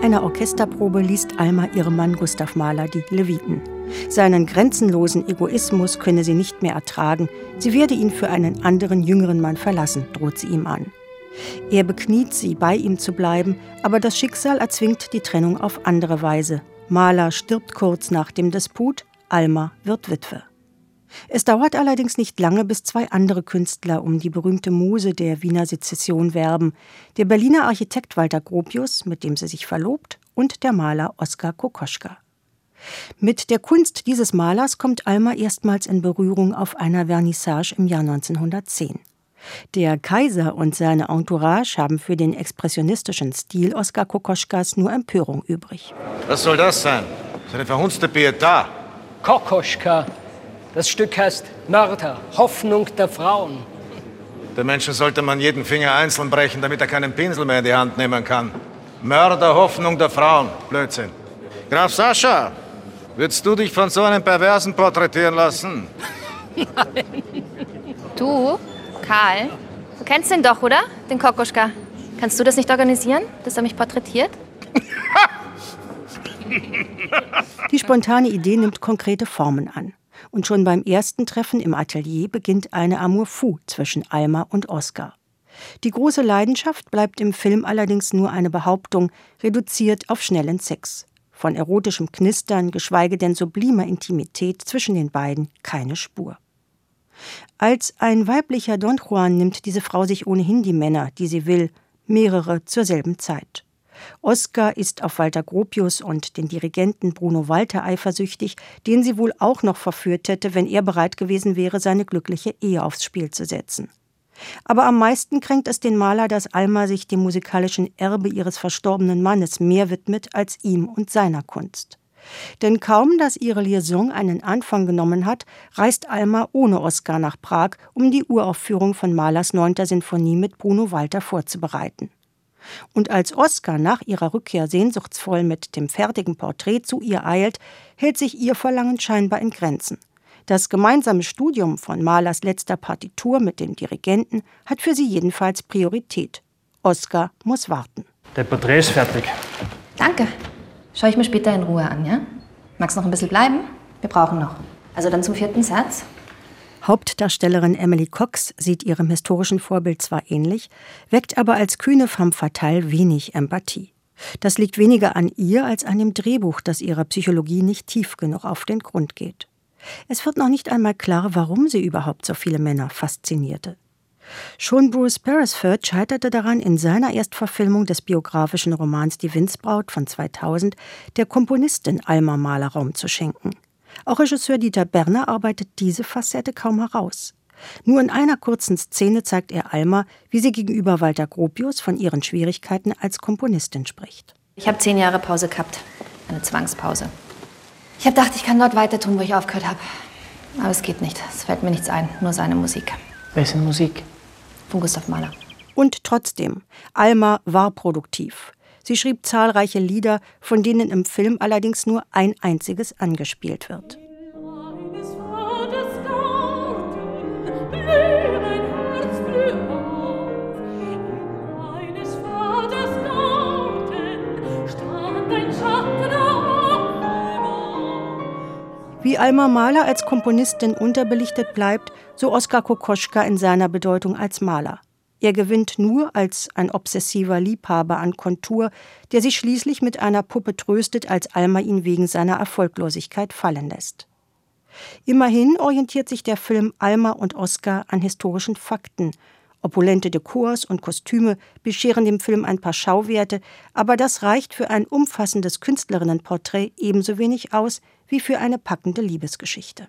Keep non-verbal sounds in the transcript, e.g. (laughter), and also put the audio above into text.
einer Orchesterprobe liest Alma ihrem Mann Gustav Mahler die Leviten. Seinen grenzenlosen Egoismus könne sie nicht mehr ertragen. Sie werde ihn für einen anderen jüngeren Mann verlassen, droht sie ihm an. Er bekniet sie, bei ihm zu bleiben, aber das Schicksal erzwingt die Trennung auf andere Weise. Mahler stirbt kurz nach dem Disput, Alma wird Witwe. Es dauert allerdings nicht lange, bis zwei andere Künstler um die berühmte Muse der Wiener Sezession werben: der Berliner Architekt Walter Gropius, mit dem sie sich verlobt, und der Maler Oskar Kokoschka. Mit der Kunst dieses Malers kommt Alma erstmals in Berührung auf einer Vernissage im Jahr 1910. Der Kaiser und seine Entourage haben für den expressionistischen Stil Oskar Kokoschkas nur Empörung übrig. Was soll das sein? Ist eine verhunzte Pietà. Kokoschka, das Stück heißt Mörder, Hoffnung der Frauen. Der Menschen sollte man jeden Finger einzeln brechen, damit er keinen Pinsel mehr in die Hand nehmen kann. Mörder, Hoffnung der Frauen. Blödsinn. Graf Sascha, würdest du dich von so einem Perversen porträtieren lassen? Nein. (laughs) Du, Karl, du kennst den doch, oder? Den Kokoschka. Kannst du das nicht organisieren, dass er mich porträtiert? (laughs) Die spontane Idee nimmt konkrete Formen an und schon beim ersten Treffen im Atelier beginnt eine Amour fou zwischen Alma und Oskar. Die große Leidenschaft bleibt im Film allerdings nur eine Behauptung, reduziert auf schnellen Sex. Von erotischem Knistern, geschweige denn sublimer Intimität zwischen den beiden keine Spur. Als ein weiblicher Don Juan nimmt diese Frau sich ohnehin die Männer, die sie will, mehrere zur selben Zeit. Oskar ist auf Walter Gropius und den Dirigenten Bruno Walter eifersüchtig, den sie wohl auch noch verführt hätte, wenn er bereit gewesen wäre, seine glückliche Ehe aufs Spiel zu setzen. Aber am meisten kränkt es den Maler, dass Alma sich dem musikalischen Erbe ihres verstorbenen Mannes mehr widmet als ihm und seiner Kunst. Denn kaum, dass ihre Liaison einen Anfang genommen hat, reist Alma ohne Oskar nach Prag, um die Uraufführung von Mahlers 9. Sinfonie mit Bruno Walter vorzubereiten. Und als Oskar nach ihrer Rückkehr sehnsuchtsvoll mit dem fertigen Porträt zu ihr eilt, hält sich ihr Verlangen scheinbar in Grenzen. Das gemeinsame Studium von Mahlers letzter Partitur mit dem Dirigenten hat für sie jedenfalls Priorität. Oskar muss warten. Der Porträt ist fertig. Danke. Schau ich mir später in Ruhe an, ja? Magst noch ein bisschen bleiben? Wir brauchen noch. Also dann zum vierten Satz. Hauptdarstellerin Emily Cox sieht ihrem historischen Vorbild zwar ähnlich, weckt aber als kühne femme fatale wenig Empathie. Das liegt weniger an ihr als an dem Drehbuch, das ihrer Psychologie nicht tief genug auf den Grund geht. Es wird noch nicht einmal klar, warum sie überhaupt so viele Männer faszinierte. Schon Bruce Beresford scheiterte daran, in seiner Erstverfilmung des biografischen Romans Die Windsbraut von 2000 der Komponistin Alma Mahler Raum zu schenken. Auch Regisseur Dieter Berner arbeitet diese Facette kaum heraus. Nur in einer kurzen Szene zeigt er Alma, wie sie gegenüber Walter Gropius von ihren Schwierigkeiten als Komponistin spricht. Ich habe zehn Jahre Pause gehabt. Eine Zwangspause. Ich habe gedacht, ich kann dort weiter tun, wo ich aufgehört habe. Aber es geht nicht. Es fällt mir nichts ein. Nur seine Musik. Wessen Musik? Von Gustav Mahler. Und trotzdem, Alma war produktiv. Sie schrieb zahlreiche Lieder, von denen im Film allerdings nur ein einziges angespielt wird. Wie Alma Mahler als Komponistin unterbelichtet bleibt, so Oskar Kokoschka in seiner Bedeutung als Maler. Er gewinnt nur als ein obsessiver Liebhaber an Kontur, der sich schließlich mit einer Puppe tröstet, als Alma ihn wegen seiner Erfolglosigkeit fallen lässt. Immerhin orientiert sich der Film Alma und Oscar an historischen Fakten. Opulente Dekors und Kostüme bescheren dem Film ein paar Schauwerte, aber das reicht für ein umfassendes Künstlerinnenporträt ebenso wenig aus wie für eine packende Liebesgeschichte.